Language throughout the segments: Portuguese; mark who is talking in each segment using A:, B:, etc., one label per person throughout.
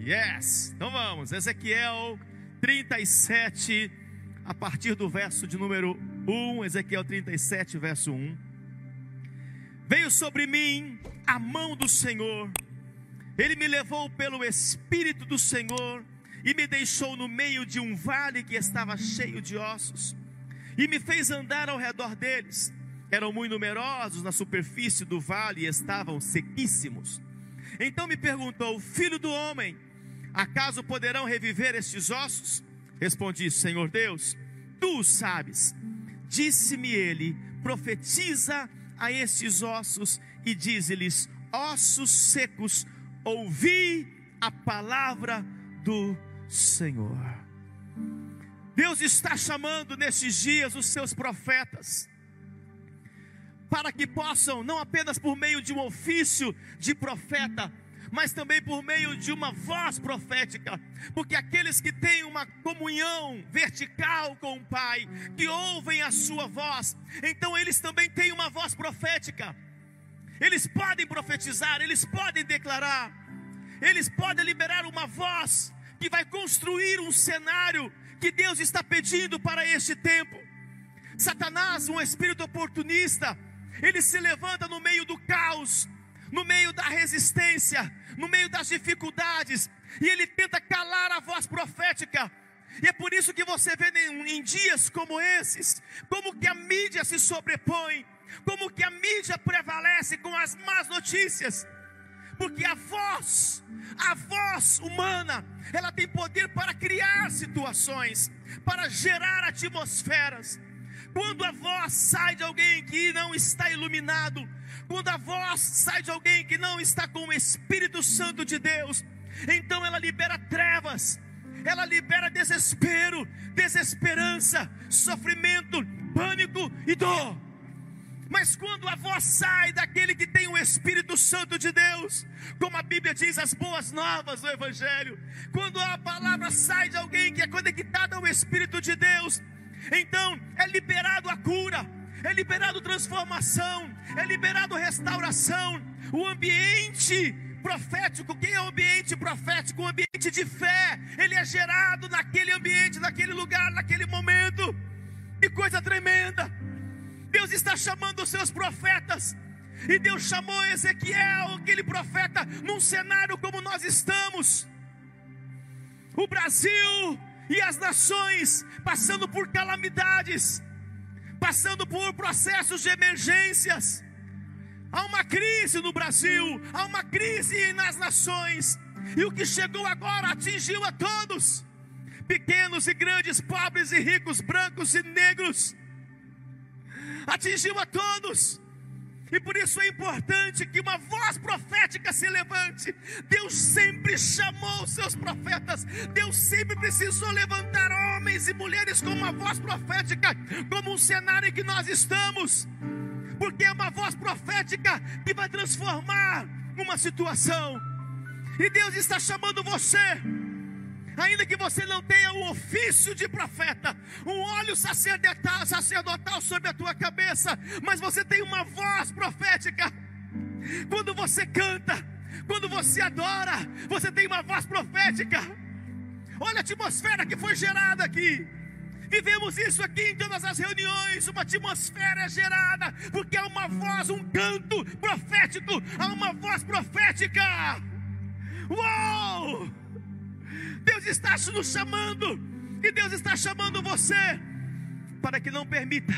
A: Yes! Então vamos, Ezequiel 37, a partir do verso de número 1, Ezequiel 37, verso 1. Veio sobre mim a mão do Senhor, ele me levou pelo Espírito do Senhor e me deixou no meio de um vale que estava cheio de ossos, e me fez andar ao redor deles. Eram muito numerosos na superfície do vale e estavam sequíssimos. Então me perguntou: Filho do homem, acaso poderão reviver estes ossos? Respondi: Senhor Deus, tu sabes. Disse-me ele: Profetiza a estes ossos e dize-lhes: Ossos secos, ouvi a palavra do Senhor. Deus está chamando nesses dias os seus profetas para que possam, não apenas por meio de um ofício de profeta, mas também por meio de uma voz profética, porque aqueles que têm uma comunhão vertical com o Pai, que ouvem a sua voz, então eles também têm uma voz profética. Eles podem profetizar, eles podem declarar, eles podem liberar uma voz que vai construir um cenário que Deus está pedindo para este tempo. Satanás, um espírito oportunista, ele se levanta no meio do caos, no meio da resistência, no meio das dificuldades, e ele tenta calar a voz profética. E é por isso que você vê em, dias como esses, como que a mídia se sobrepõe, como que a mídia prevalece com as más notícias porque a voz, a voz humana, ela tem poder para criar situações, para gerar atmosferas. Quando a voz sai de alguém que não está iluminado, quando a voz sai de alguém que não está com o Espírito Santo de Deus, então ela libera trevas, ela libera desespero, desesperança, sofrimento, pânico e dor. Mas quando a voz sai daquele que tem o Espírito Santo de Deus, como a Bíblia diz, as boas novas do Evangelho, quando a palavra sai de alguém que é conectado ao Espírito de Deus, então é liberado a cura, é liberado transformação, é liberado restauração, o ambiente profético, quem é o ambiente profético? O ambiente de fé, ele é gerado naquele ambiente, naquele lugar, naquele momento, que coisa tremenda. Deus está chamando os seus profetas. E Deus chamou Ezequiel, aquele profeta, num cenário como nós estamos. O Brasil e as nações passando por calamidades, passando por processos de emergências. Há uma crise no Brasil, há uma crise nas nações. E o que chegou agora atingiu a todos: pequenos e grandes, pobres e ricos, brancos e negros atingiu a todos. E por isso é importante que uma voz profética se levante. Deus sempre chamou os seus profetas. Deus sempre precisou levantar homens e mulheres com uma voz profética, como um cenário em que nós estamos. Porque é uma voz profética que vai transformar uma situação. E Deus está chamando você ainda que você não tenha o ofício de profeta, um óleo sacerdotal, sacerdotal sobre a tua cabeça, mas você tem uma voz profética. Quando você canta, quando você adora, você tem uma voz profética. Olha a atmosfera que foi gerada aqui. Vivemos isso aqui em todas as reuniões, uma atmosfera gerada, porque há uma voz, um canto profético, há uma voz profética. Uou! Deus está nos chamando, e Deus está chamando você, para que não permita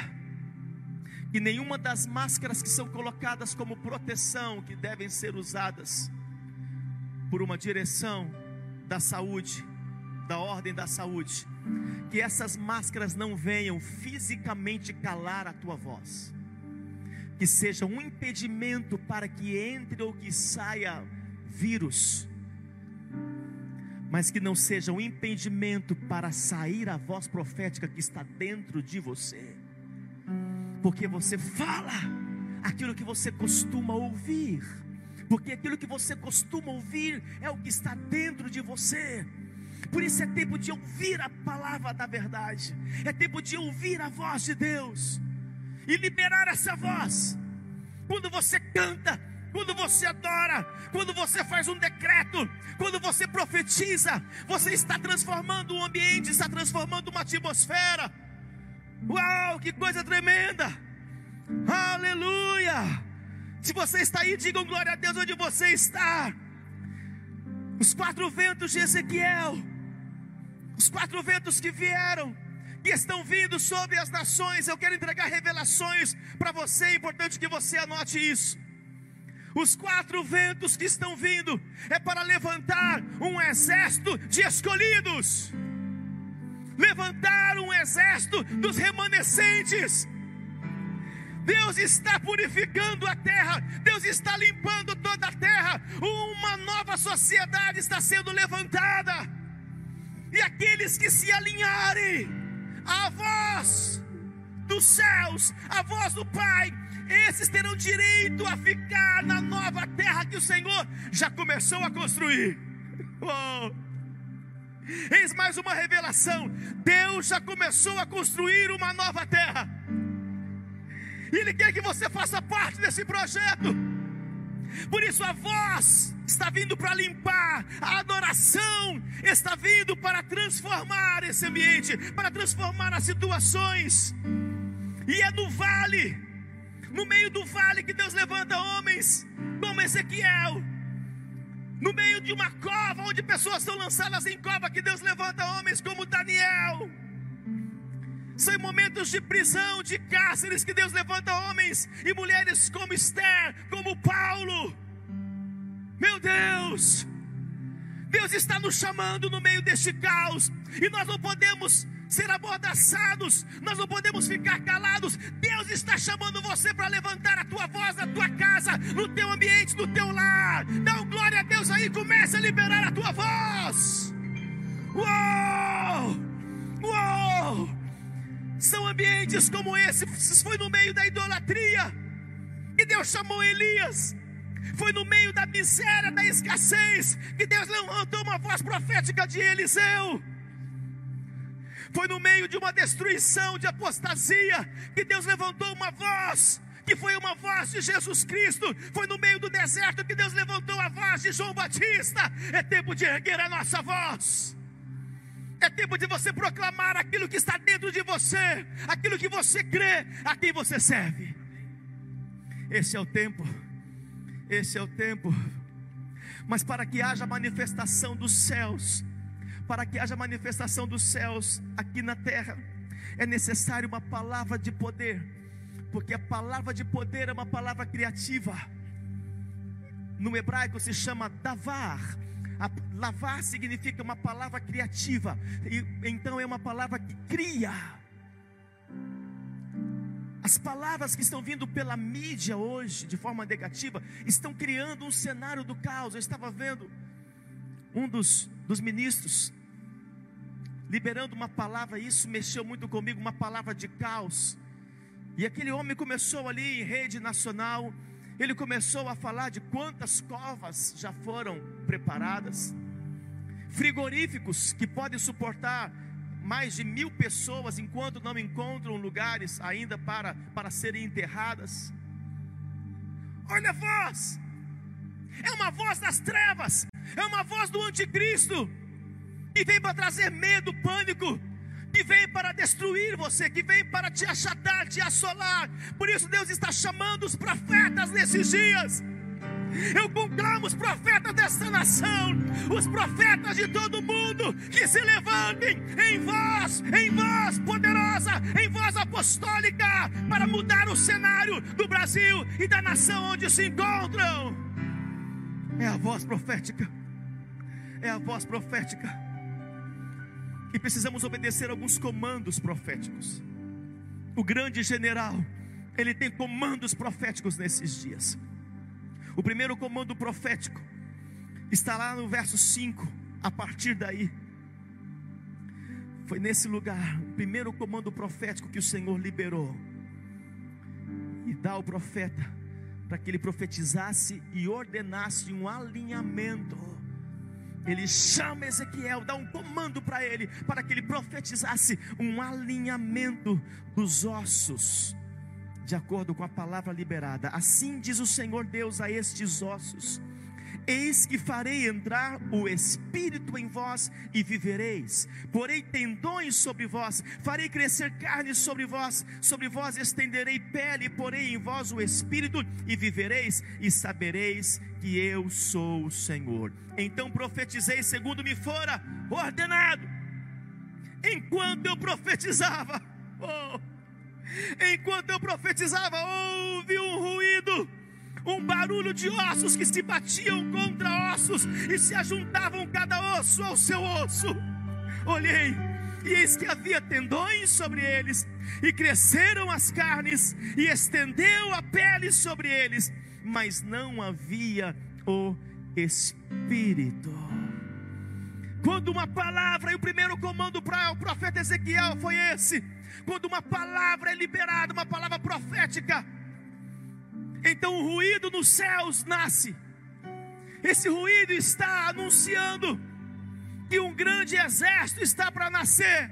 A: que nenhuma das máscaras que são colocadas como proteção, que devem ser usadas por uma direção da saúde, da ordem da saúde, que essas máscaras não venham fisicamente calar a tua voz, que seja um impedimento para que entre ou que saia vírus, mas que não seja um impedimento para sair a voz profética que está dentro de você, porque você fala aquilo que você costuma ouvir, porque aquilo que você costuma ouvir é o que está dentro de você. Por isso é tempo de ouvir a palavra da verdade, é tempo de ouvir a voz de Deus e liberar essa voz. Quando você canta, quando você adora, quando você faz um decreto, quando você profetiza, você está transformando o ambiente, está transformando uma atmosfera. Uau, que coisa tremenda! Aleluia! Se você está aí, digam glória a Deus onde você está. Os quatro ventos de Ezequiel, os quatro ventos que vieram, que estão vindo sobre as nações, eu quero entregar revelações para você, é importante que você anote isso. Os quatro ventos que estão vindo é para levantar um exército de escolhidos, levantar um exército dos remanescentes. Deus está purificando a terra, Deus está limpando toda a terra, uma nova sociedade está sendo levantada, e aqueles que se alinharem à voz dos céus, à voz do Pai, esses terão direito a ficar na nova terra que o Senhor já começou a construir. Oh. Eis mais uma revelação: Deus já começou a construir uma nova terra, Ele quer que você faça parte desse projeto. Por isso a voz está vindo para limpar, a adoração está vindo para transformar esse ambiente, para transformar as situações. E é no vale no meio do vale que Deus levanta homens como Ezequiel, no meio de uma cova onde pessoas são lançadas em cova, que Deus levanta homens como Daniel. São momentos de prisão, de cárceres, que Deus levanta homens e mulheres como Esther, como Paulo. Meu Deus, Deus está nos chamando no meio deste caos, e nós não podemos ser amordaçados, nós não podemos ficar calados. Deus está chamando você para levantar a tua voz na tua casa, no teu ambiente, no teu lar. Dá um glória a Deus aí, comece a liberar a tua voz. Uou! Uou! São ambientes como esse, foi no meio da idolatria, que Deus chamou Elias. Foi no meio da miséria, da escassez, que Deus levantou uma voz profética de Eliseu. Foi no meio de uma destruição, de apostasia, que Deus levantou uma voz que foi uma voz de Jesus Cristo. Foi no meio do deserto que Deus levantou a voz de João Batista. É tempo de erguer a nossa voz. É tempo de você proclamar aquilo que está dentro de você, aquilo que você crê, a quem você serve. Esse é o tempo. Esse é o tempo. Mas para que haja manifestação dos céus, para que haja manifestação dos céus aqui na terra, é necessário uma palavra de poder, porque a palavra de poder é uma palavra criativa. No hebraico se chama davar. A, lavar significa uma palavra criativa, e então é uma palavra que cria. As palavras que estão vindo pela mídia hoje, de forma negativa, estão criando um cenário do caos. Eu estava vendo um dos, dos ministros liberando uma palavra, isso mexeu muito comigo, uma palavra de caos. E aquele homem começou ali em rede nacional, ele começou a falar de quantas covas já foram preparadas, frigoríficos que podem suportar mais de mil pessoas enquanto não encontram lugares ainda para, para serem enterradas. Olha a voz, é uma voz das trevas, é uma voz do anticristo que vem para trazer medo, pânico, que vem para destruir você, que vem para te achatar, te assolar. Por isso Deus está chamando os profetas nesses dias. Eu conclamo os profetas desta nação, os profetas de todo mundo, que se levantem em voz, em voz poderosa, em voz apostólica, para mudar o cenário do Brasil e da nação onde se encontram. É a voz profética, é a voz profética e precisamos obedecer alguns comandos proféticos. O grande general, ele tem comandos proféticos nesses dias. O primeiro comando profético está lá no verso 5, a partir daí. Foi nesse lugar, o primeiro comando profético que o Senhor liberou. E dá ao profeta para que ele profetizasse e ordenasse um alinhamento ele chama Ezequiel, dá um comando para ele, para que ele profetizasse um alinhamento dos ossos de acordo com a palavra liberada. Assim diz o Senhor Deus a estes ossos: Eis que farei entrar o Espírito em vós e vivereis. Porei tendões sobre vós, farei crescer carne sobre vós, sobre vós estenderei pele, porei em vós o Espírito e vivereis, e sabereis que eu sou o Senhor. Então profetizei segundo me fora ordenado. Enquanto eu profetizava, oh, enquanto eu profetizava, houve um ruído um barulho de ossos que se batiam contra ossos e se ajuntavam cada osso ao seu osso. Olhei, e eis que havia tendões sobre eles, e cresceram as carnes, e estendeu a pele sobre eles, mas não havia o Espírito. Quando uma palavra, e o primeiro comando para o profeta Ezequiel foi esse: quando uma palavra é liberada, uma palavra profética, então o ruído nos céus nasce. Esse ruído está anunciando que um grande exército está para nascer.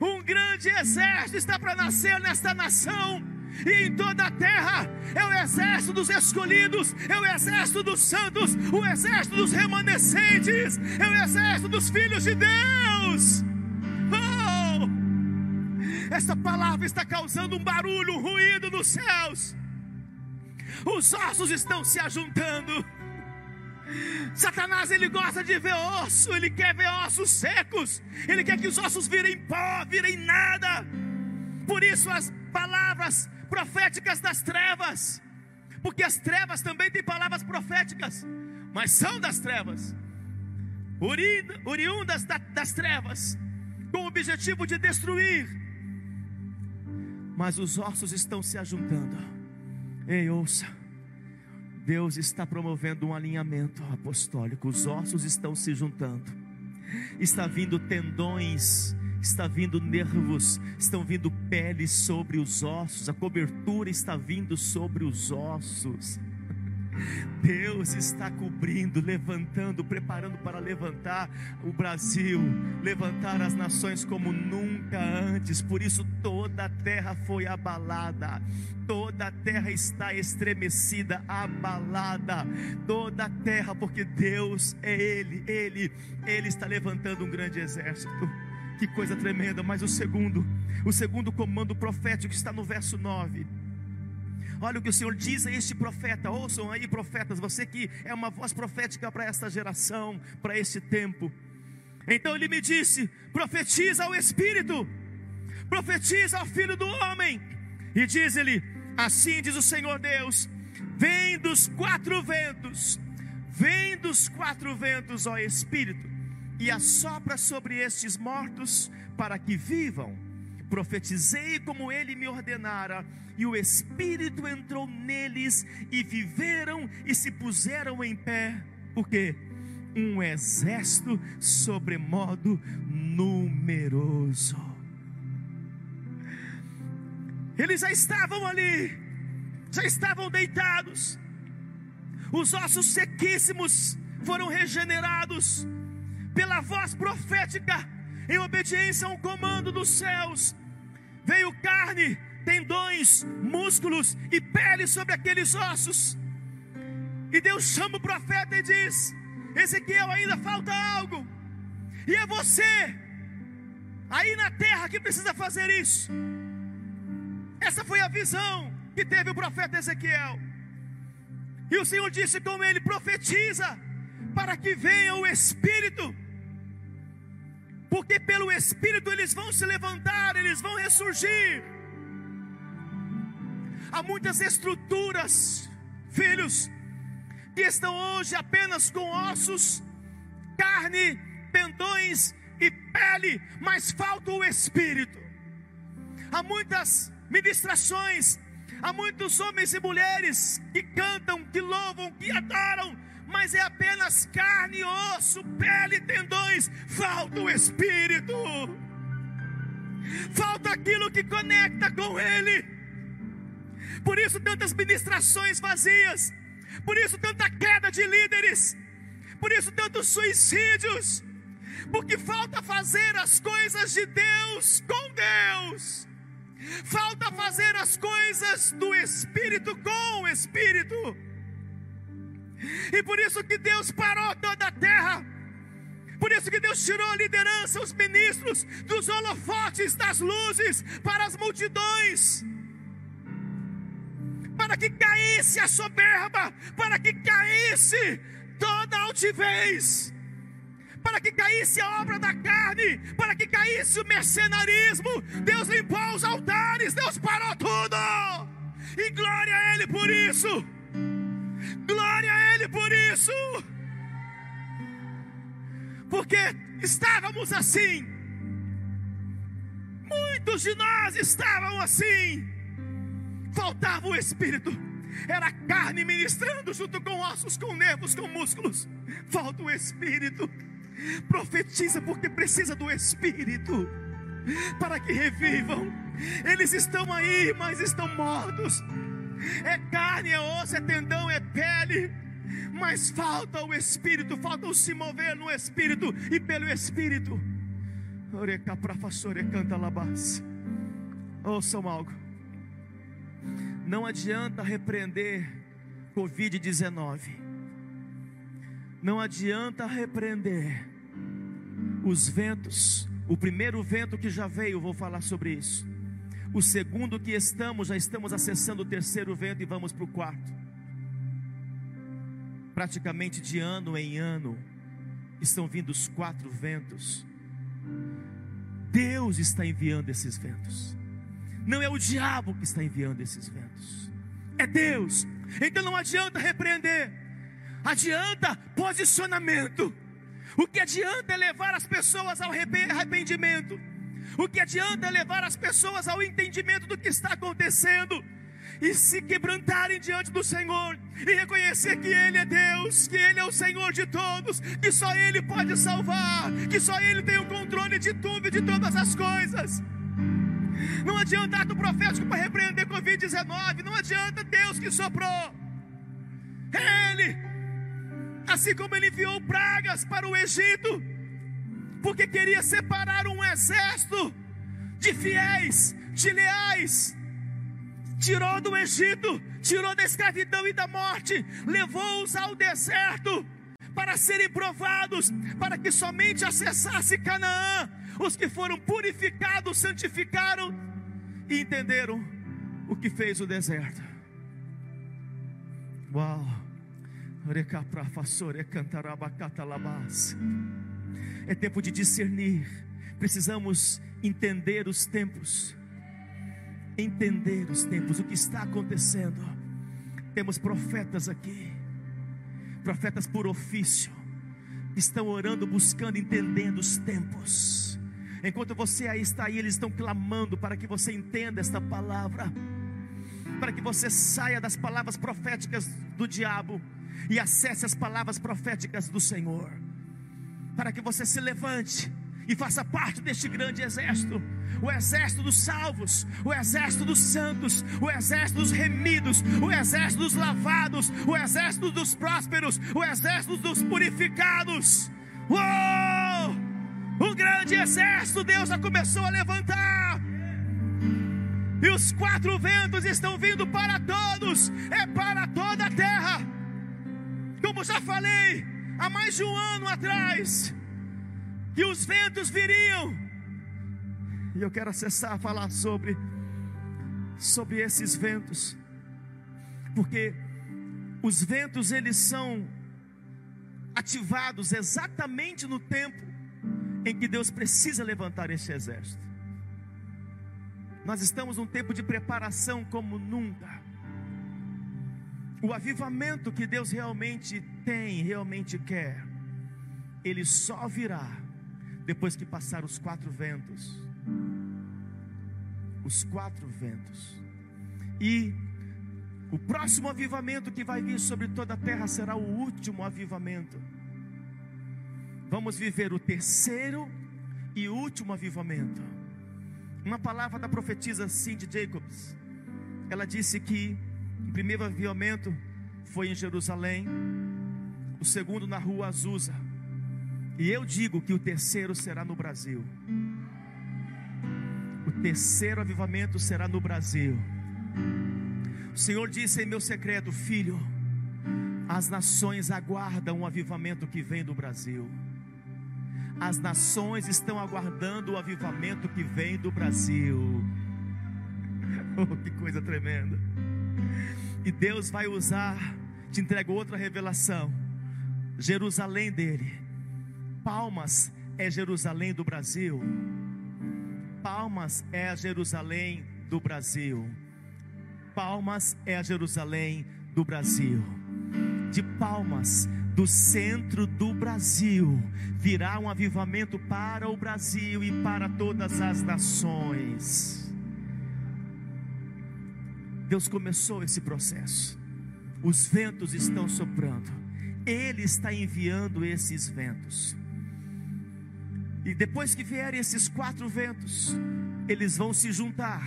A: Um grande exército está para nascer nesta nação e em toda a terra. É o exército dos escolhidos, é o exército dos santos, o exército dos remanescentes, é o exército dos filhos de Deus. Oh! Essa palavra está causando um barulho, um ruído nos céus os ossos estão se ajuntando. Satanás ele gosta de ver osso, ele quer ver ossos secos, ele quer que os ossos virem pó, virem nada. Por isso as palavras proféticas das trevas, porque as trevas também têm palavras proféticas, mas são das trevas, oriundas das trevas, com o objetivo de destruir. Mas os ossos estão se ajuntando. Ei, ouça. Deus está promovendo um alinhamento apostólico. Os ossos estão se juntando. Está vindo tendões, está vindo nervos, estão vindo peles sobre os ossos. A cobertura está vindo sobre os ossos. Deus está cobrindo, levantando, preparando para levantar o Brasil, levantar as nações como nunca antes. Por isso toda a terra foi abalada, toda a terra está estremecida, abalada, toda a terra, porque Deus é Ele, Ele, Ele está levantando um grande exército. Que coisa tremenda, mas o segundo, o segundo comando profético está no verso 9 Olha o que o Senhor diz a este profeta. Ouçam aí, profetas, você que é uma voz profética para esta geração, para este tempo. Então ele me disse: profetiza ao Espírito, profetiza ao Filho do Homem, e diz ele: Assim diz o Senhor Deus: Vem dos quatro ventos, vem dos quatro ventos, ó Espírito, e assopra sobre estes mortos para que vivam profetizei como ele me ordenara, e o Espírito entrou neles, e viveram e se puseram em pé, porque um exército sobremodo numeroso. Eles já estavam ali, já estavam deitados, os ossos sequíssimos foram regenerados pela voz profética, em obediência a um comando dos céus, veio carne, tendões, músculos e pele sobre aqueles ossos. E Deus chama o profeta e diz: Ezequiel, ainda falta algo, e é você, aí na terra, que precisa fazer isso. Essa foi a visão que teve o profeta Ezequiel. E o Senhor disse com ele: profetiza, para que venha o Espírito porque pelo Espírito eles vão se levantar, eles vão ressurgir. Há muitas estruturas, filhos, que estão hoje apenas com ossos, carne, pendões e pele, mas falta o Espírito. Há muitas ministrações, há muitos homens e mulheres que cantam, que louvam, que adoram, mas é apenas carne, osso, pele, tendões, falta o Espírito, falta aquilo que conecta com Ele. Por isso, tantas ministrações vazias, por isso, tanta queda de líderes, por isso, tantos suicídios, porque falta fazer as coisas de Deus com Deus. falta fazer as coisas do Espírito com o Espírito. E por isso que Deus parou toda a terra. Por isso que Deus tirou a liderança, os ministros, dos holofotes, das luzes, para as multidões. Para que caísse a soberba, para que caísse toda a altivez para que caísse a obra da carne, para que caísse o mercenarismo. Deus limpou os altares, Deus parou tudo. E glória a Ele por isso. Glória a Ele por isso. Porque estávamos assim. Muitos de nós estavam assim. Faltava o Espírito. Era carne ministrando junto com ossos, com nervos, com músculos. Falta o Espírito. Profetiza porque precisa do Espírito para que revivam. Eles estão aí, mas estão mortos. É carne, é osso, é tendão, é pele. Mas falta o Espírito, falta o se mover no Espírito e pelo Espírito. Oreca para canta labás. Ouçam algo. Não adianta repreender Covid-19. Não adianta repreender os ventos. O primeiro vento que já veio, vou falar sobre isso. O segundo que estamos, já estamos acessando o terceiro vento e vamos para o quarto. Praticamente de ano em ano, estão vindo os quatro ventos. Deus está enviando esses ventos. Não é o diabo que está enviando esses ventos. É Deus. Então não adianta repreender. Adianta posicionamento. O que adianta é levar as pessoas ao arrependimento? O que adianta é levar as pessoas ao entendimento do que está acontecendo? E se quebrantarem diante do Senhor e reconhecer que Ele é Deus, que Ele é o Senhor de todos, que só Ele pode salvar, que só Ele tem o controle de tudo e de todas as coisas. Não adianta ato profético para repreender Covid-19, não adianta Deus que soprou. Ele assim como ele enviou pragas para o Egito, porque queria separar um exército de fiéis, de leais. Tirou do Egito, tirou da escravidão e da morte, levou-os ao deserto para serem provados, para que somente acessasse Canaã. Os que foram purificados, santificaram e entenderam o que fez o deserto. Uau! É tempo de discernir. Precisamos entender os tempos. Entender os tempos, o que está acontecendo. Temos profetas aqui, profetas por ofício, estão orando, buscando, entendendo os tempos. Enquanto você aí está aí, eles estão clamando para que você entenda esta palavra, para que você saia das palavras proféticas do diabo e acesse as palavras proféticas do Senhor, para que você se levante e faça parte deste grande exército o exército dos salvos, o exército dos santos, o exército dos remidos, o exército dos lavados, o exército dos prósperos, o exército dos purificados. Uou! Um grande exército Deus já começou a levantar. E os quatro ventos estão vindo para todos, é para toda a terra. Como já falei há mais de um ano atrás, que os ventos viriam. E eu quero acessar falar sobre sobre esses ventos. Porque os ventos eles são ativados exatamente no tempo em que Deus precisa levantar esse exército. Nós estamos num tempo de preparação como nunca. O avivamento que Deus realmente tem, realmente quer, ele só virá depois que passar os quatro ventos. Os quatro ventos. E o próximo avivamento que vai vir sobre toda a terra será o último avivamento. Vamos viver o terceiro e último avivamento. Uma palavra da profetisa Cindy Jacobs. Ela disse que o primeiro avivamento foi em Jerusalém, o segundo na rua Azusa. E eu digo que o terceiro será no Brasil. O terceiro avivamento será no Brasil. O Senhor disse em meu secreto, filho, as nações aguardam o avivamento que vem do Brasil. As nações estão aguardando o avivamento que vem do Brasil. Oh, que coisa tremenda. E Deus vai usar, te entrego outra revelação. Jerusalém dele. Palmas é Jerusalém do Brasil. Palmas é a Jerusalém do Brasil. Palmas é a Jerusalém do Brasil. De Palmas, do centro do Brasil, virá um avivamento para o Brasil e para todas as nações. Deus começou esse processo. Os ventos estão soprando. Ele está enviando esses ventos. E depois que vierem esses quatro ventos, eles vão se juntar.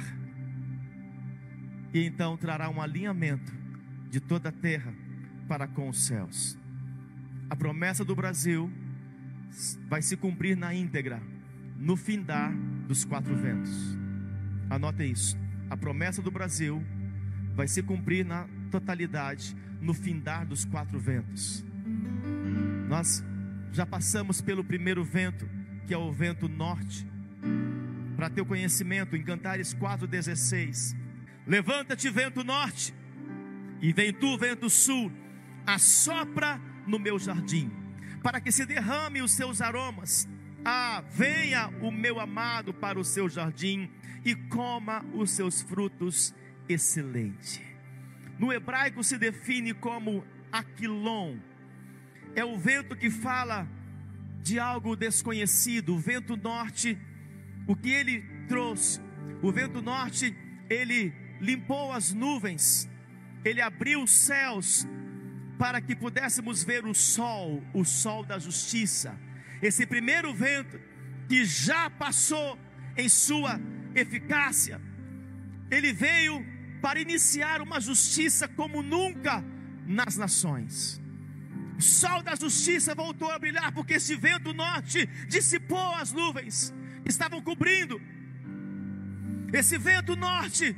A: E então trará um alinhamento de toda a terra para com os céus. A promessa do Brasil vai se cumprir na íntegra, no findar dos quatro ventos. Anote isso. A promessa do Brasil vai se cumprir na totalidade, no findar dos quatro ventos. Nós já passamos pelo primeiro vento, que é o vento norte. Para teu conhecimento, em Cantares 4,16: Levanta-te, vento norte, e vem tu, vento sul, assopra no meu jardim, para que se derrame os seus aromas. Ah, venha o meu amado para o seu jardim e coma os seus frutos excelente. No hebraico se define como aquilon. É o vento que fala de algo desconhecido, o vento norte, o que ele trouxe? O vento norte, ele limpou as nuvens, ele abriu os céus para que pudéssemos ver o sol, o sol da justiça. Esse primeiro vento que já passou em sua eficácia, ele veio para iniciar uma justiça como nunca nas nações. O sol da justiça voltou a brilhar, porque esse vento norte dissipou as nuvens que estavam cobrindo. Esse vento norte,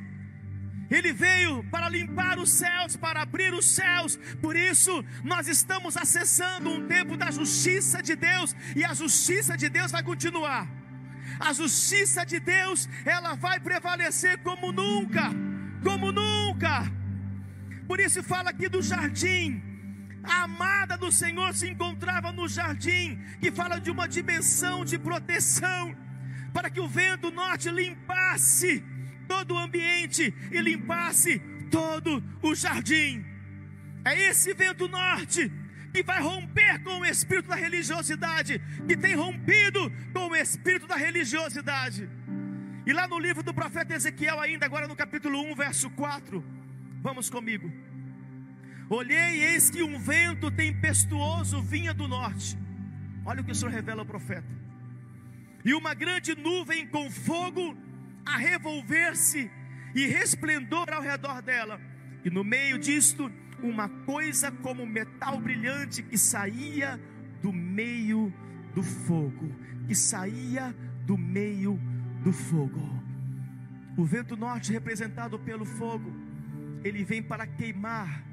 A: ele veio para limpar os céus, para abrir os céus. Por isso, nós estamos acessando um tempo da justiça de Deus, e a justiça de Deus vai continuar. A justiça de Deus, ela vai prevalecer como nunca, como nunca. Por isso fala aqui do jardim a amada do Senhor se encontrava no jardim, que fala de uma dimensão de proteção, para que o vento norte limpasse todo o ambiente e limpasse todo o jardim. É esse vento norte que vai romper com o espírito da religiosidade, que tem rompido com o espírito da religiosidade. E lá no livro do profeta Ezequiel, ainda agora no capítulo 1, verso 4, vamos comigo. Olhei eis que um vento tempestuoso vinha do norte. Olha o que o Senhor revela ao profeta. E uma grande nuvem com fogo a revolver-se e resplendor ao redor dela. E no meio disto, uma coisa como metal brilhante que saía do meio do fogo, que saía do meio do fogo. O vento norte representado pelo fogo, ele vem para queimar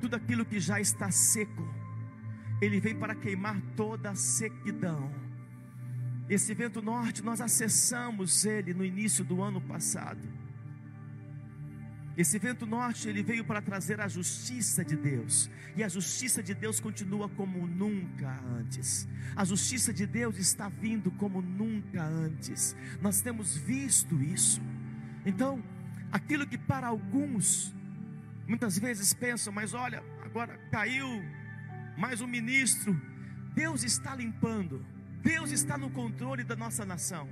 A: tudo aquilo que já está seco, ele vem para queimar toda a sequidão. Esse vento norte, nós acessamos ele no início do ano passado. Esse vento norte, ele veio para trazer a justiça de Deus, e a justiça de Deus continua como nunca antes. A justiça de Deus está vindo como nunca antes. Nós temos visto isso. Então, aquilo que para alguns Muitas vezes pensam, mas olha, agora caiu mais um ministro. Deus está limpando, Deus está no controle da nossa nação,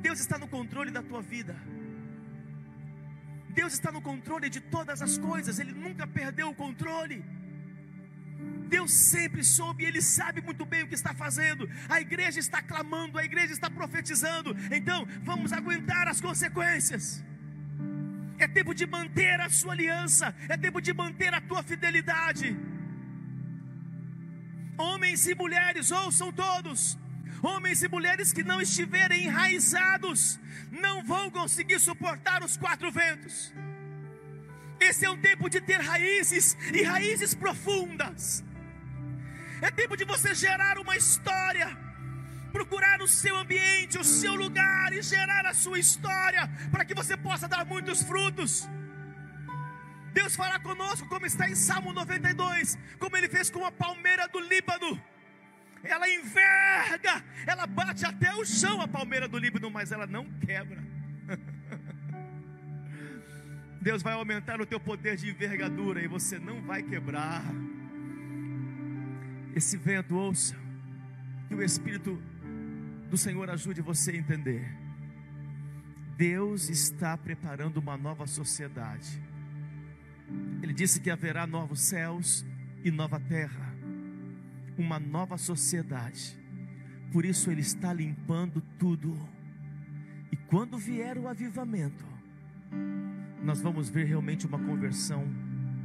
A: Deus está no controle da tua vida. Deus está no controle de todas as coisas, Ele nunca perdeu o controle. Deus sempre soube, Ele sabe muito bem o que está fazendo. A igreja está clamando, a igreja está profetizando. Então, vamos aguentar as consequências é tempo de manter a sua aliança, é tempo de manter a tua fidelidade. Homens e mulheres, ouçam todos. Homens e mulheres que não estiverem enraizados não vão conseguir suportar os quatro ventos. Esse é um tempo de ter raízes e raízes profundas. É tempo de você gerar uma história, procurar o seu ambiente, o seu lugar e gerar a sua história, para que você possa dar muitos frutos. Deus fará conosco, como está em Salmo 92, como Ele fez com a palmeira do Líbano. Ela enverga, ela bate até o chão a palmeira do Líbano, mas ela não quebra. Deus vai aumentar o teu poder de envergadura e você não vai quebrar. Esse vento, ouça, que o Espírito do Senhor ajude você a entender. Deus está preparando uma nova sociedade. Ele disse que haverá novos céus e nova terra, uma nova sociedade. Por isso Ele está limpando tudo. E quando vier o avivamento, nós vamos ver realmente uma conversão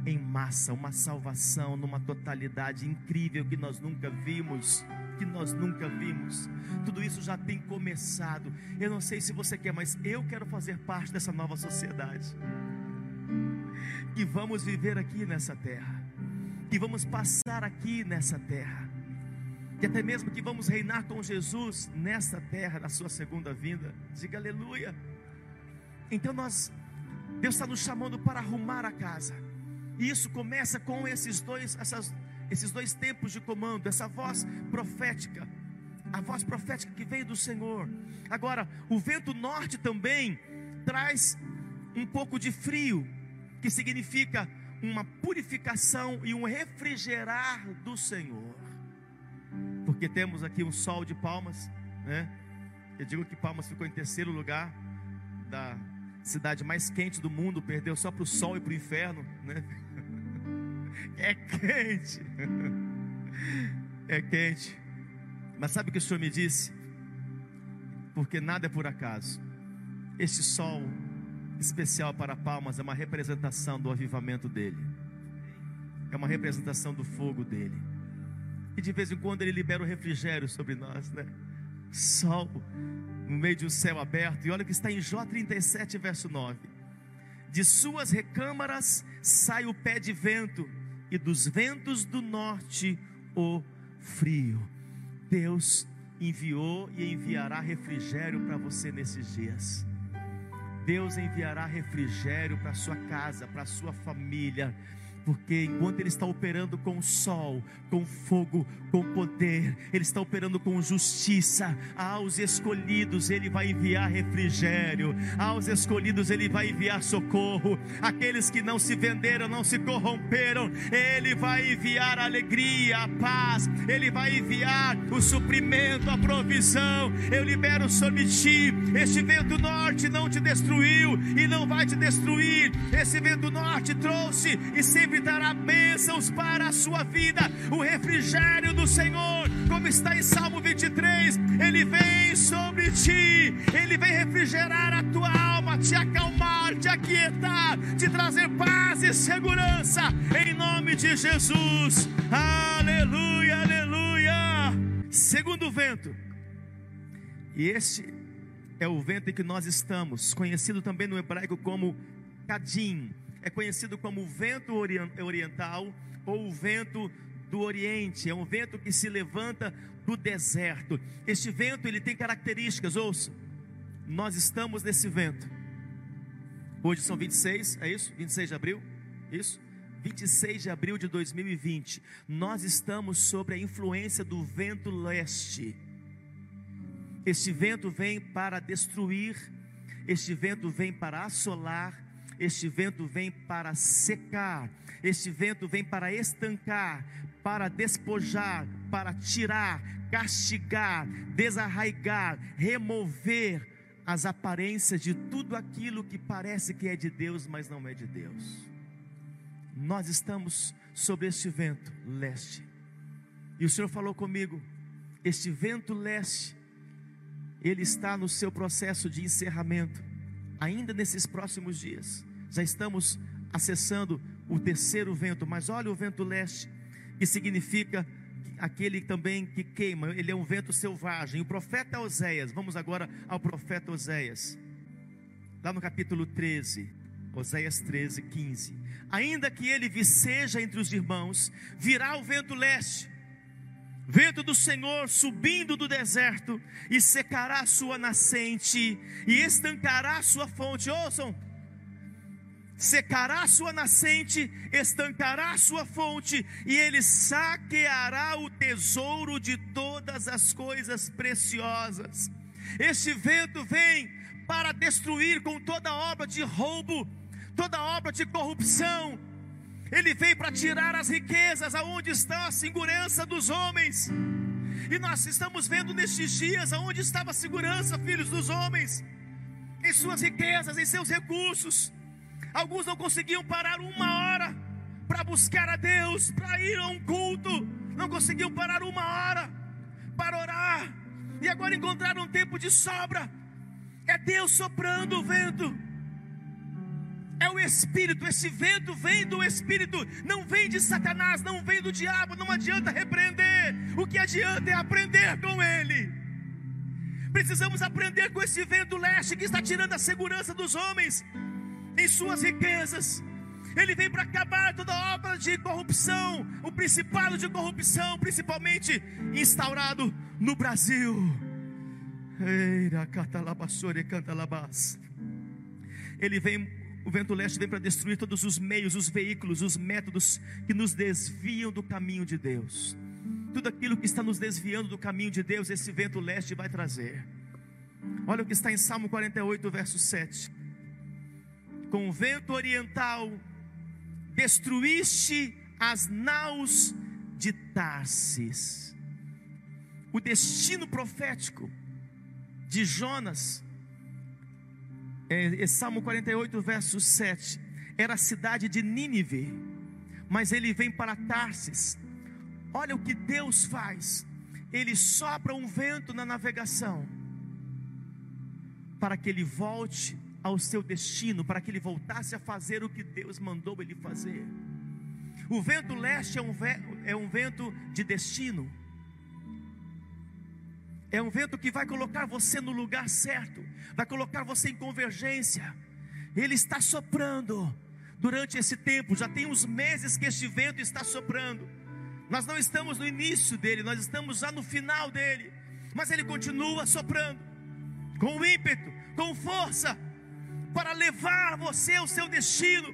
A: em massa, uma salvação numa totalidade incrível que nós nunca vimos, que nós nunca vimos. Tudo isso já tem começado. Eu não sei se você quer, mas eu quero fazer parte dessa nova sociedade. Que vamos viver aqui nessa terra, que vamos passar aqui nessa terra, e até mesmo que vamos reinar com Jesus nessa terra, na sua segunda vinda. Diga aleluia. Então nós Deus está nos chamando para arrumar a casa. E isso começa com esses dois, essas, esses dois tempos de comando, essa voz profética, a voz profética que veio do Senhor. Agora, o vento norte também traz um pouco de frio, que significa uma purificação e um refrigerar do Senhor. Porque temos aqui um sol de palmas, né? Eu digo que Palmas ficou em terceiro lugar da cidade mais quente do mundo, perdeu só para o sol e para o inferno, né? É quente, é quente. Mas sabe o que o Senhor me disse? Porque nada é por acaso. Este sol especial para Palmas é uma representação do avivamento dele, é uma representação do fogo dele. E de vez em quando ele libera o refrigério sobre nós, né? Sol no meio de um céu aberto. E olha que está em Jó 37, verso 9: De suas recâmaras sai o pé de vento, e dos ventos do norte o frio. Deus enviou e enviará refrigério para você nesses dias. Deus enviará refrigério para sua casa, para sua família porque enquanto Ele está operando com sol, com fogo, com poder, Ele está operando com justiça, aos escolhidos Ele vai enviar refrigério, aos escolhidos Ele vai enviar socorro, aqueles que não se venderam, não se corromperam, Ele vai enviar alegria, a paz, Ele vai enviar o suprimento, a provisão. Eu libero sobre ti, este vento norte não te destruiu e não vai te destruir, esse vento norte trouxe e sempre dará bênçãos para a sua vida. O refrigério do Senhor, como está em Salmo 23, ele vem sobre ti, ele vem refrigerar a tua alma, te acalmar, te aquietar, te trazer paz e segurança, em nome de Jesus. Aleluia, aleluia. Segundo vento, e este é o vento em que nós estamos, conhecido também no hebraico como Cadim é conhecido como vento oriental ou o vento do Oriente. É um vento que se levanta do deserto. Este vento ele tem características. Ouça, nós estamos nesse vento. Hoje são 26, é isso? 26 de abril? Isso? 26 de abril de 2020. Nós estamos sobre a influência do vento leste. Este vento vem para destruir, este vento vem para assolar, este vento vem para secar, este vento vem para estancar, para despojar, para tirar, castigar, desarraigar, remover as aparências de tudo aquilo que parece que é de Deus, mas não é de Deus. Nós estamos sobre este vento leste. E o Senhor falou comigo: este vento leste, ele está no seu processo de encerramento ainda nesses próximos dias. Já estamos acessando o terceiro vento, mas olha o vento leste, que significa aquele também que queima, ele é um vento selvagem. O profeta Oséias, vamos agora ao profeta Oséias, lá no capítulo 13, Oséias 13, 15. Ainda que ele viceja entre os irmãos, virá o vento leste, vento do Senhor subindo do deserto, e secará sua nascente, e estancará sua fonte. Ouçam, secará sua nascente, estancará sua fonte, e ele saqueará o tesouro de todas as coisas preciosas. Este vento vem para destruir com toda obra de roubo, toda obra de corrupção. Ele vem para tirar as riquezas aonde está a segurança dos homens. E nós estamos vendo nestes dias aonde estava a segurança, filhos dos homens, em suas riquezas, em seus recursos Alguns não conseguiam parar uma hora para buscar a Deus, para ir a um culto. Não conseguiam parar uma hora para orar. E agora encontraram um tempo de sobra. É Deus soprando o vento. É o Espírito, esse vento vem do Espírito, não vem de Satanás, não vem do diabo, não adianta repreender, o que adianta é aprender com ele. Precisamos aprender com esse vento leste que está tirando a segurança dos homens em suas riquezas. Ele vem para acabar toda obra de corrupção, o principado de corrupção, principalmente instaurado no Brasil. Ele vem, o vento leste vem para destruir todos os meios, os veículos, os métodos que nos desviam do caminho de Deus. Tudo aquilo que está nos desviando do caminho de Deus, esse vento leste vai trazer. Olha o que está em Salmo 48, verso 7 com o vento oriental, destruíste as naus de Tarsis. O destino profético de Jonas, é, é Salmo 48, verso 7, era a cidade de Nínive, mas ele vem para Tarsis. Olha o que Deus faz, ele sopra um vento na navegação, para que ele volte ao seu destino, para que ele voltasse a fazer o que Deus mandou ele fazer. O vento leste é um, é um vento de destino, é um vento que vai colocar você no lugar certo, vai colocar você em convergência. Ele está soprando durante esse tempo, já tem uns meses que este vento está soprando. Nós não estamos no início dele, nós estamos já no final dele, mas ele continua soprando com ímpeto, com força para levar você ao seu destino,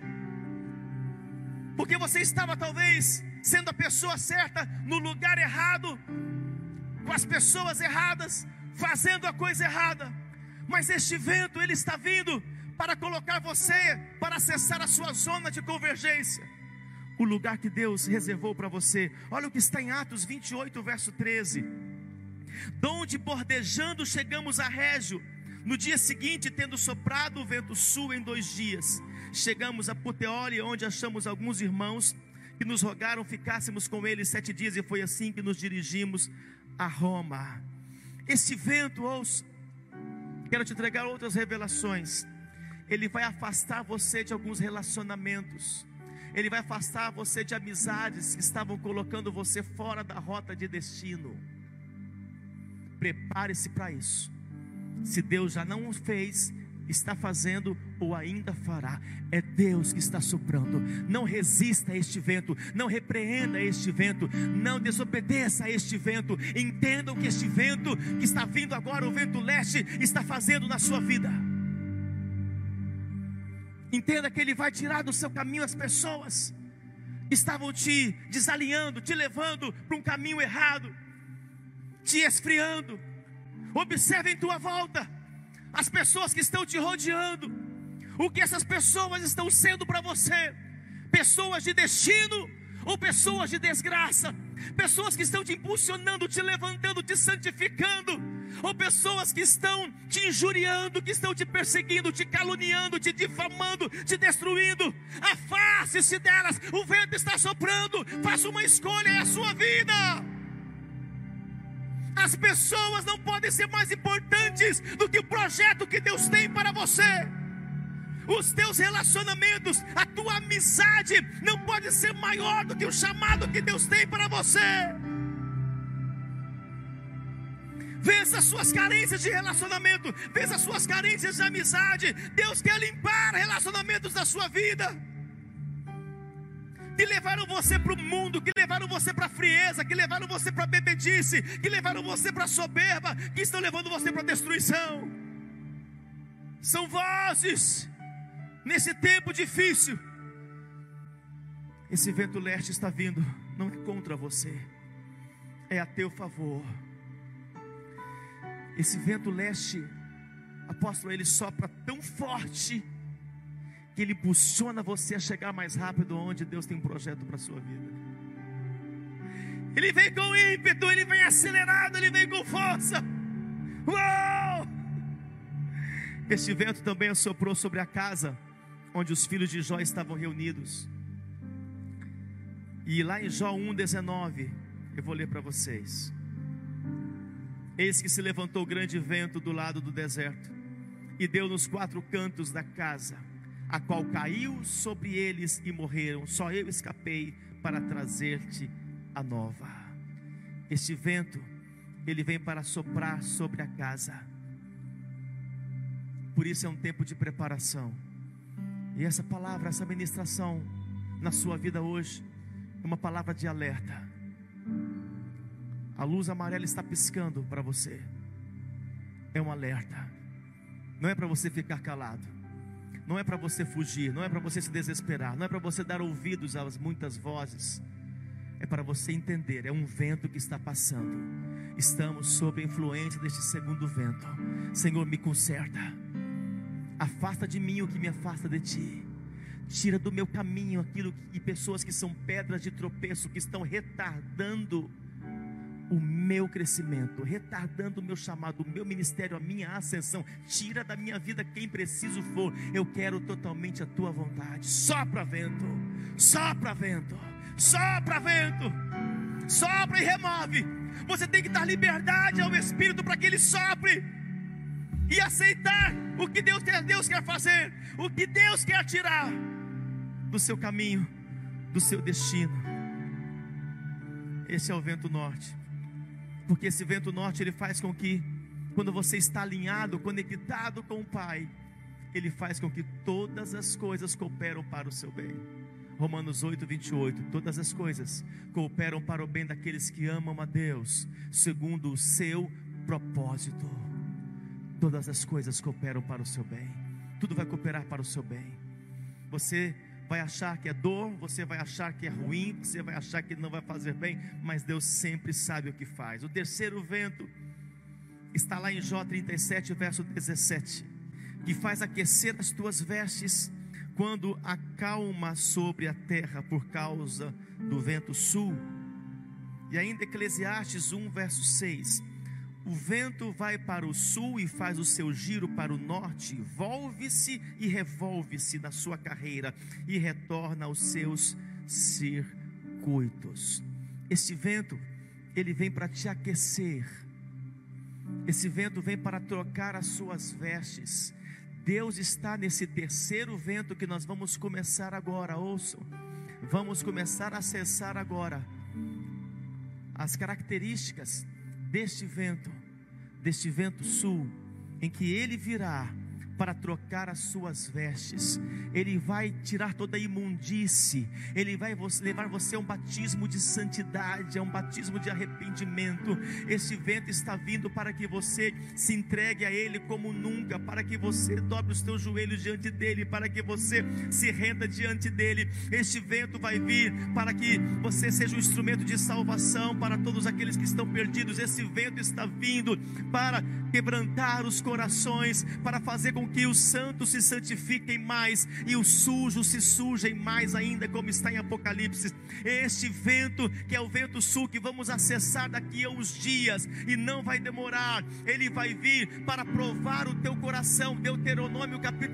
A: porque você estava talvez sendo a pessoa certa no lugar errado, com as pessoas erradas, fazendo a coisa errada, mas este vento ele está vindo para colocar você para acessar a sua zona de convergência. O lugar que Deus reservou para você. Olha o que está em Atos 28, verso 13. Donde bordejando chegamos a Régio, no dia seguinte, tendo soprado o vento sul em dois dias, chegamos a Puteoli, onde achamos alguns irmãos que nos rogaram ficássemos com eles sete dias, e foi assim que nos dirigimos a Roma. Esse vento, ouça, quero te entregar outras revelações. Ele vai afastar você de alguns relacionamentos. Ele vai afastar você de amizades que estavam colocando você fora da rota de destino. Prepare-se para isso. Se Deus já não fez, está fazendo ou ainda fará. É Deus que está soprando. Não resista a este vento, não repreenda este vento, não desobedeça a este vento. Entenda o que este vento que está vindo agora, o vento leste, está fazendo na sua vida. Entenda que ele vai tirar do seu caminho as pessoas estavam te desalinhando, te levando para um caminho errado, te esfriando Observe em tua volta as pessoas que estão te rodeando, o que essas pessoas estão sendo para você: pessoas de destino ou pessoas de desgraça, pessoas que estão te impulsionando, te levantando, te santificando, ou pessoas que estão te injuriando, que estão te perseguindo, te caluniando, te difamando, te destruindo. Afaste-se delas, o vento está soprando, faça uma escolha, é a sua vida. As pessoas não podem ser mais importantes do que o projeto que Deus tem para você. Os teus relacionamentos, a tua amizade não pode ser maior do que o chamado que Deus tem para você. Vença as suas carências de relacionamento, vença as suas carências de amizade. Deus quer limpar relacionamentos da sua vida. Que levaram você para o mundo, que levaram você para a frieza, que levaram você para a bebedice, que levaram você para a soberba, que estão levando você para a destruição. São vozes nesse tempo difícil. Esse vento leste está vindo, não é contra você, é a teu favor. Esse vento leste, apóstolo, ele sopra tão forte que ele impulsiona você a chegar mais rápido onde Deus tem um projeto para a sua vida. Ele vem com ímpeto, ele vem acelerado, ele vem com força. Uou! Este vento também soprou sobre a casa onde os filhos de Jó estavam reunidos. E lá em Jó 1,19, eu vou ler para vocês. Eis que se levantou grande vento do lado do deserto, e deu nos quatro cantos da casa, a qual caiu sobre eles e morreram. Só eu escapei para trazer-te a nova. Este vento, ele vem para soprar sobre a casa. Por isso é um tempo de preparação. E essa palavra, essa ministração na sua vida hoje, é uma palavra de alerta. A luz amarela está piscando para você. É um alerta. Não é para você ficar calado. Não é para você fugir, não é para você se desesperar, não é para você dar ouvidos às muitas vozes. É para você entender, é um vento que está passando. Estamos sob a influência deste segundo vento. Senhor, me conserta. Afasta de mim o que me afasta de ti. Tira do meu caminho aquilo e pessoas que são pedras de tropeço, que estão retardando o meu crescimento, retardando o meu chamado, o meu ministério, a minha ascensão. Tira da minha vida quem preciso for. Eu quero totalmente a tua vontade. Sopra vento, sopra vento, sopra vento, sopra e remove. Você tem que dar liberdade ao Espírito para que ele sopre e aceitar o que Deus Deus quer fazer, o que Deus quer tirar do seu caminho, do seu destino. Esse é o vento norte porque esse vento norte ele faz com que, quando você está alinhado, conectado com o Pai, ele faz com que todas as coisas cooperam para o seu bem. Romanos 8, 28. Todas as coisas cooperam para o bem daqueles que amam a Deus, segundo o seu propósito. Todas as coisas cooperam para o seu bem. Tudo vai cooperar para o seu bem. Você vai achar que é dor, você vai achar que é ruim, você vai achar que não vai fazer bem, mas Deus sempre sabe o que faz. O terceiro vento está lá em Jó 37, verso 17, que faz aquecer as tuas vestes quando acalma sobre a terra por causa do vento sul. E ainda Eclesiastes 1, verso 6 o vento vai para o sul e faz o seu giro para o norte, volve-se e revolve-se na sua carreira e retorna aos seus circuitos. Esse vento, ele vem para te aquecer. Esse vento vem para trocar as suas vestes. Deus está nesse terceiro vento que nós vamos começar agora, ouçam. Vamos começar a acessar agora as características deste vento, deste vento sul, em que ele virá para trocar as suas vestes. Ele vai tirar toda a imundície. Ele vai levar você a um batismo de santidade, a um batismo de arrependimento. Esse vento está vindo para que você se entregue a Ele como nunca, para que você dobre os teus joelhos diante dele, para que você se renda diante dele. Este vento vai vir para que você seja um instrumento de salvação para todos aqueles que estão perdidos. Esse vento está vindo para quebrantar os corações, para fazer com que os santos se santifiquem mais e os sujos se sujem mais ainda, como está em Apocalipse. Este vento, que é o vento sul, que vamos acessar daqui a uns dias, e não vai demorar, ele vai vir para provar o teu coração. Deuteronômio, capítulo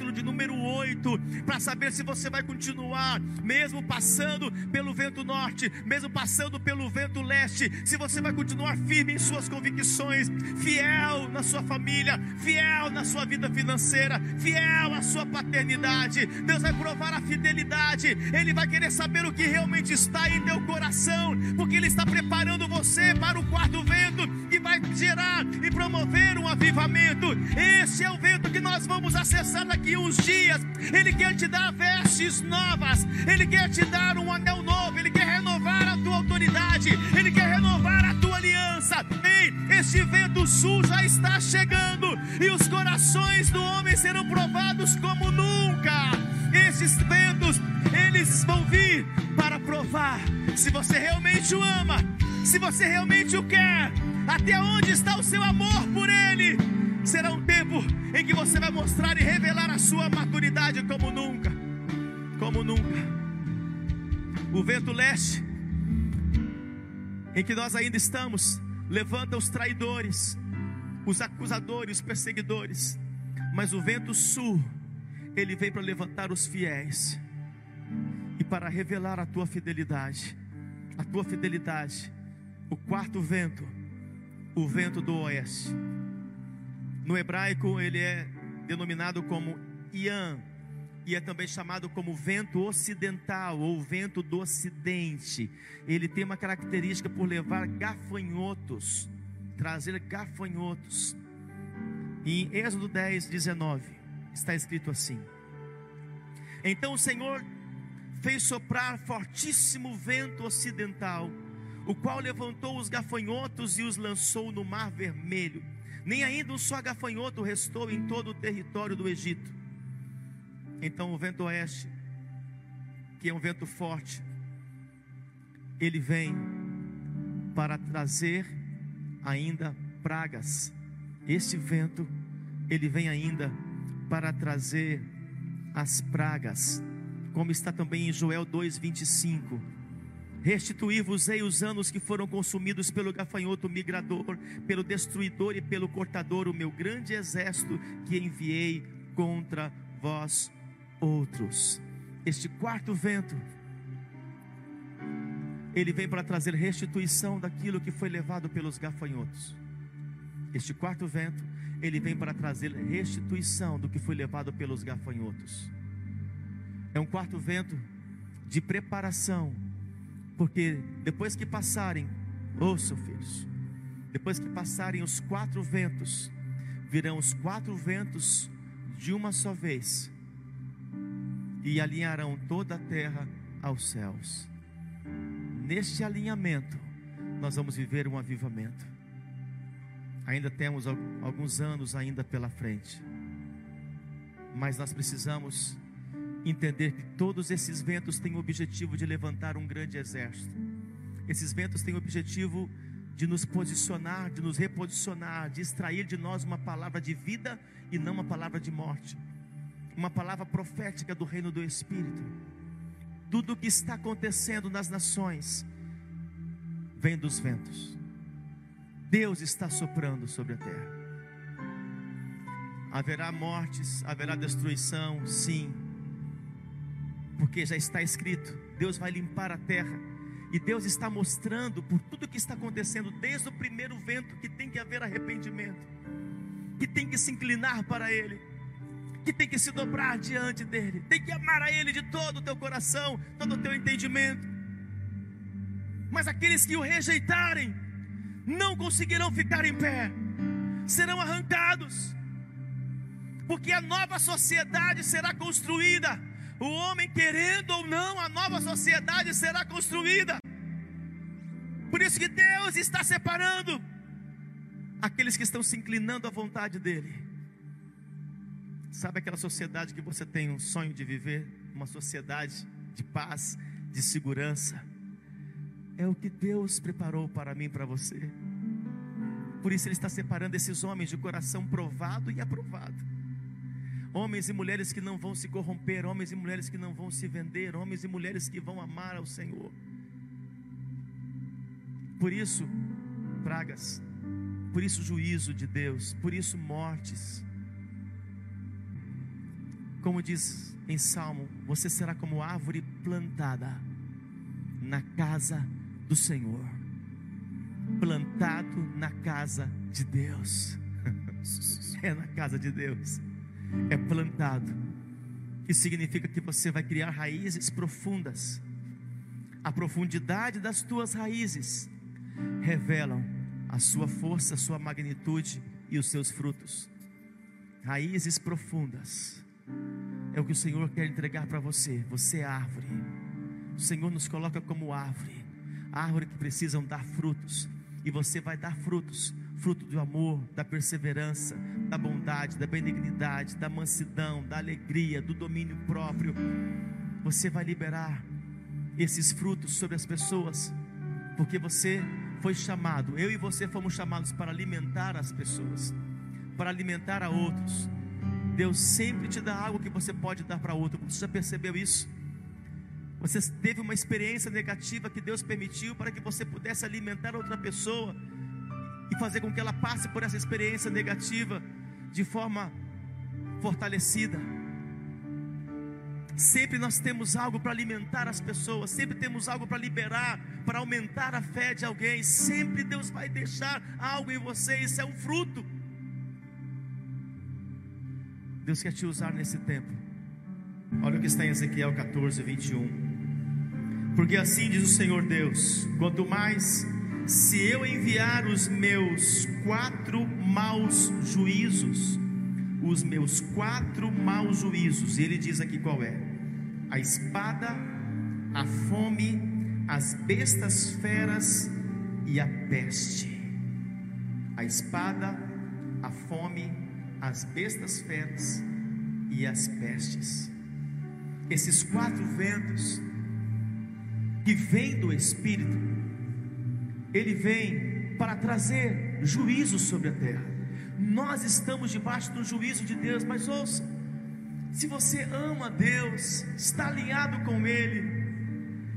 A: número 8, para saber se você vai continuar, mesmo passando pelo vento norte, mesmo passando pelo vento leste, se você vai continuar firme em suas convicções, fiel na sua família, fiel na sua vida financeira fiel à sua paternidade. Deus vai provar a fidelidade, Ele vai querer saber o que realmente está em teu coração, porque Ele está preparando você para o quarto vento vai gerar e promover um avivamento. Esse é o vento que nós vamos acessar daqui uns dias. Ele quer te dar vestes novas, ele quer te dar um anel novo, ele quer renovar a tua autoridade, ele quer renovar a tua aliança. Ei, este vento sul já está chegando e os corações do homem serão provados como nunca. Esses ventos, eles vão vir para provar se você realmente o ama, se você realmente o quer, até onde está o seu amor por ele. Será um tempo em que você vai mostrar e revelar a sua maturidade como nunca, como nunca. O vento leste, em que nós ainda estamos, levanta os traidores, os acusadores, os perseguidores, mas o vento sul, ele vem para levantar os fiéis e para revelar a tua fidelidade, a tua fidelidade. O quarto vento, o vento do oeste. No hebraico ele é denominado como Ian, e é também chamado como vento ocidental ou vento do ocidente. Ele tem uma característica por levar gafanhotos, trazer gafanhotos. Em Êxodo 10, 19, está escrito assim: Então o Senhor fez soprar fortíssimo vento ocidental, o qual levantou os gafanhotos e os lançou no mar vermelho. Nem ainda um só gafanhoto restou em todo o território do Egito. Então o vento oeste, que é um vento forte, ele vem para trazer ainda pragas. Este vento, ele vem ainda para trazer as pragas, como está também em Joel 2:25. Restituir-vos-ei os anos que foram consumidos pelo gafanhoto migrador, pelo destruidor e pelo cortador, o meu grande exército que enviei contra vós outros. Este quarto vento, ele vem para trazer restituição daquilo que foi levado pelos gafanhotos. Este quarto vento, ele vem para trazer restituição do que foi levado pelos gafanhotos. É um quarto vento de preparação, porque depois que passarem, ouçam filhos, depois que passarem os quatro ventos, virão os quatro ventos de uma só vez e alinharão toda a terra aos céus. Neste alinhamento, nós vamos viver um avivamento. Ainda temos alguns anos ainda pela frente. Mas nós precisamos entender que todos esses ventos têm o objetivo de levantar um grande exército. Esses ventos têm o objetivo de nos posicionar, de nos reposicionar, de extrair de nós uma palavra de vida e não uma palavra de morte uma palavra profética do reino do Espírito. Tudo o que está acontecendo nas nações vem dos ventos. Deus está soprando sobre a terra. Haverá mortes, haverá destruição, sim, porque já está escrito: Deus vai limpar a terra. E Deus está mostrando por tudo que está acontecendo, desde o primeiro vento, que tem que haver arrependimento, que tem que se inclinar para Ele que tem que se dobrar diante dele, tem que amar a ele de todo o teu coração, todo o teu entendimento. Mas aqueles que o rejeitarem, não conseguirão ficar em pé, serão arrancados, porque a nova sociedade será construída. O homem querendo ou não, a nova sociedade será construída. Por isso que Deus está separando aqueles que estão se inclinando à vontade dele Sabe aquela sociedade que você tem um sonho de viver? Uma sociedade de paz, de segurança. É o que Deus preparou para mim e para você. Por isso Ele está separando esses homens de coração provado e aprovado. Homens e mulheres que não vão se corromper, homens e mulheres que não vão se vender, homens e mulheres que vão amar ao Senhor. Por isso, pragas, por isso, juízo de Deus, por isso, mortes como diz em Salmo, você será como árvore plantada na casa do Senhor, plantado na casa de Deus. é na casa de Deus, é plantado. Isso significa que você vai criar raízes profundas. A profundidade das tuas raízes revelam a sua força, a sua magnitude e os seus frutos. Raízes profundas. É o que o Senhor quer entregar para você. Você é árvore. O Senhor nos coloca como árvore. Árvore que precisam dar frutos. E você vai dar frutos fruto do amor, da perseverança, da bondade, da benignidade, da mansidão, da alegria, do domínio próprio. Você vai liberar esses frutos sobre as pessoas, porque você foi chamado, eu e você fomos chamados para alimentar as pessoas, para alimentar a outros. Deus sempre te dá algo que você pode dar para outro. Você já percebeu isso? Você teve uma experiência negativa que Deus permitiu para que você pudesse alimentar outra pessoa e fazer com que ela passe por essa experiência negativa de forma fortalecida. Sempre nós temos algo para alimentar as pessoas, sempre temos algo para liberar, para aumentar a fé de alguém. Sempre Deus vai deixar algo em você, isso é um fruto. Deus quer te usar nesse tempo. Olha o que está em Ezequiel 14, 21. Porque assim diz o Senhor Deus: quanto mais se eu enviar os meus quatro maus juízos, os meus quatro maus juízos, ele diz aqui qual é: a espada, a fome, as bestas feras e a peste. A espada, a fome, as bestas feras e as pestes. Esses quatro ventos que vêm do Espírito, ele vem para trazer juízo sobre a terra. Nós estamos debaixo do juízo de Deus, mas ouça: se você ama Deus, está alinhado com Ele,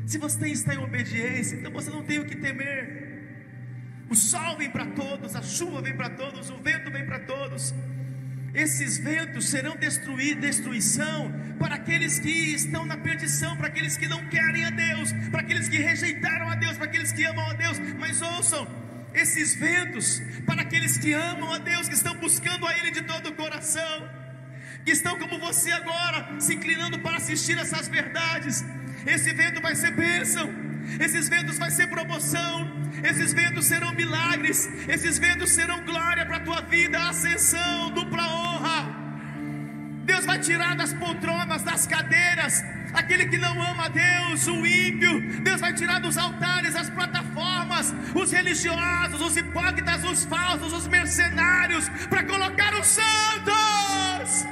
A: se você está em obediência, então você não tem o que temer. O sol vem para todos, a chuva vem para todos, o vento vem para todos. Esses ventos serão destruir, destruição para aqueles que estão na perdição, para aqueles que não querem a Deus, para aqueles que rejeitaram a Deus, para aqueles que amam a Deus. Mas ouçam, esses ventos para aqueles que amam a Deus, que estão buscando a Ele de todo o coração, que estão como você agora, se inclinando para assistir essas verdades. Esse vento vai ser bênção, esses ventos vai ser promoção, esses ventos serão milagres, esses ventos serão glória para a tua vida, ascensão, dupla honra. Deus vai tirar das poltronas, das cadeiras, aquele que não ama a Deus, o ímpio. Deus vai tirar dos altares, as plataformas, os religiosos, os hipócritas, os falsos, os mercenários, para colocar os santos.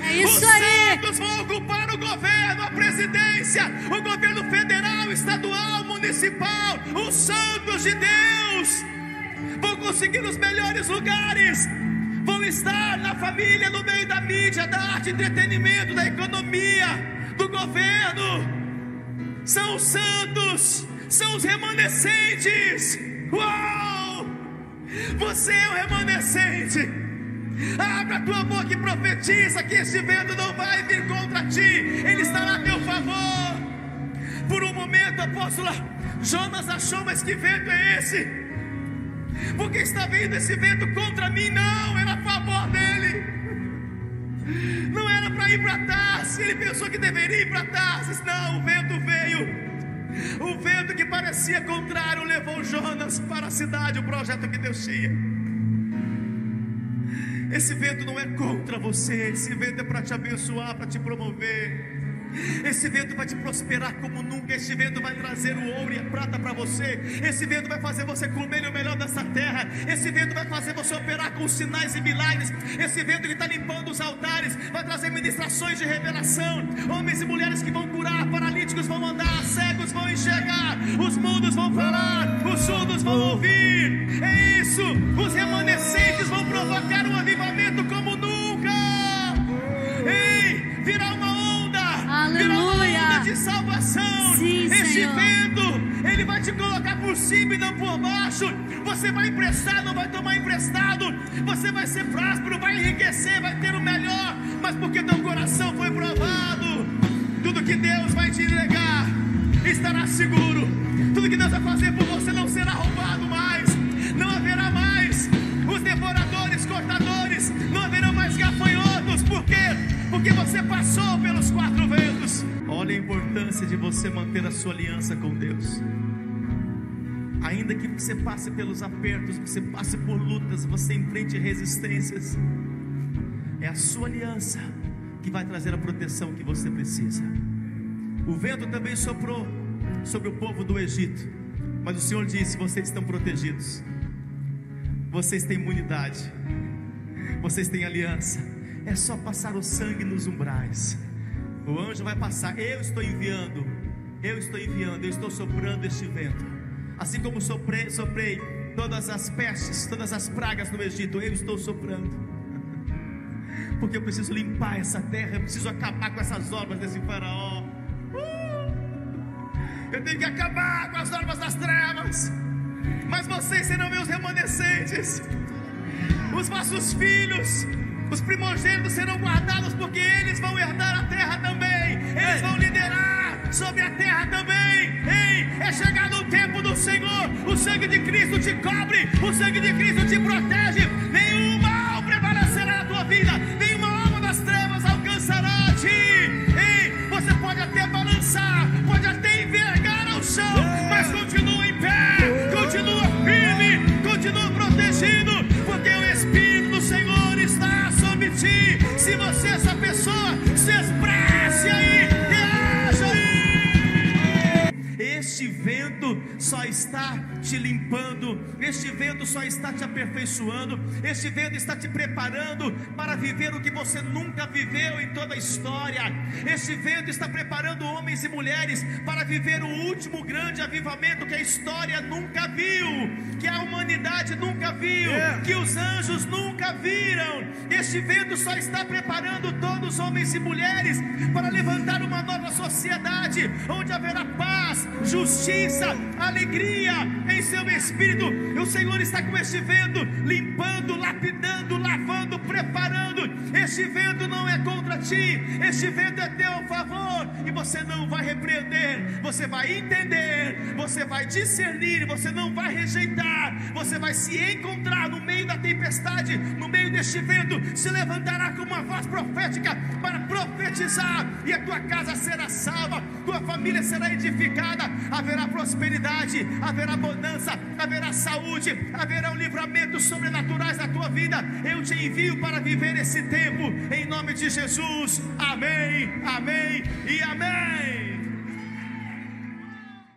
B: É isso
A: os
B: aí.
A: santos vão ocupar o governo, a presidência, o governo federal, estadual, municipal. Os santos de Deus vão conseguir os melhores lugares. Vão estar na família, no meio da mídia, da arte, entretenimento, da economia, do governo. São os santos, são os remanescentes. Uau! Você é o remanescente. Abra a tua boca e profetiza que esse vento não vai vir contra ti, ele estará a teu favor. Por um momento, apóstola, Jonas achou, mas que vento é esse? Porque está vindo esse vento contra mim? Não, era a favor dele. Não era para ir para Tarsis, ele pensou que deveria ir para Tarsis. Não, o vento veio. O vento que parecia contrário levou Jonas para a cidade, o projeto que Deus tinha. Esse vento não é contra você, esse vento é para te abençoar, para te promover. Esse vento vai te prosperar como nunca. Esse vento vai trazer o ouro e a prata para você. Esse vento vai fazer você comer o melhor dessa terra. Esse vento vai fazer você operar com sinais e milagres. Esse vento ele está limpando os altares, vai trazer ministrações de revelação. Homens e mulheres que vão curar, paralíticos vão andar, cegos vão enxergar, os mudos vão falar, os surdos vão ouvir. É isso. Os remanescentes vão provocar um avivamento como nunca. Ei, virá uma
B: Aleluia.
A: de salvação.
B: Sim,
A: Esse
B: Senhor.
A: vento, ele vai te colocar por cima e não por baixo. Você vai emprestar, não vai tomar emprestado. Você vai ser próspero, vai enriquecer, vai ter o melhor. Mas porque teu coração foi provado, tudo que Deus vai te entregar estará seguro. Tudo que Deus vai fazer por você não será roubado mais. Não haverá mais os devoradores, cortadores. Não haverá mais gafanhotos. Por quê? Porque você passou pelos quatro ventos. Olha a importância de você manter a sua aliança com Deus. Ainda que você passe pelos apertos, você passe por lutas, você enfrente resistências, é a sua aliança que vai trazer a proteção que você precisa. O vento também soprou sobre o povo do Egito, mas o Senhor disse: vocês estão protegidos, vocês têm imunidade, vocês têm aliança, é só passar o sangue nos umbrais. O anjo vai passar, eu estou enviando, eu estou enviando, eu estou soprando este vento. Assim como soprei, soprei todas as pestes, todas as pragas no Egito, eu estou soprando. Porque eu preciso limpar essa terra, eu preciso acabar com essas obras desse faraó. Uh! Eu tenho que acabar com as normas das trevas. Mas vocês serão meus remanescentes. Os vossos filhos os primogênitos serão guardados, porque eles vão herdar a terra também. Eles vão liderar sobre a terra também. Ei, é chegado o tempo do Senhor. O sangue de Cristo te cobre, o sangue de Cristo te protege. Nenhum só está te limpando, este vento só está te aperfeiçoando, este vento está te preparando para viver o que você nunca viveu em toda a história. Este vento está preparando homens e mulheres para viver o último grande avivamento que a história nunca viu, que a humanidade nunca viu, que os anjos nunca viram. Este vento só está preparando todos os homens e mulheres para levantar uma nova sociedade onde haverá paz, justiça, alegria em seu espírito. O Senhor está com este vento limpando, lapidando, preparando. Este vento não é contra ti, este vento é teu favor. E você não vai repreender, você vai entender, você vai discernir, você não vai rejeitar, você vai se encontrar no meio da tempestade, no meio deste vento, se levantará com uma voz profética para profetizar, e a tua casa será salva, tua família será edificada, haverá prosperidade, haverá abundância, haverá saúde, haverá um livramento sobrenaturais na tua vida. Eu te envio para viver esse tempo, em nome de Jesus. Amém, amém e amém.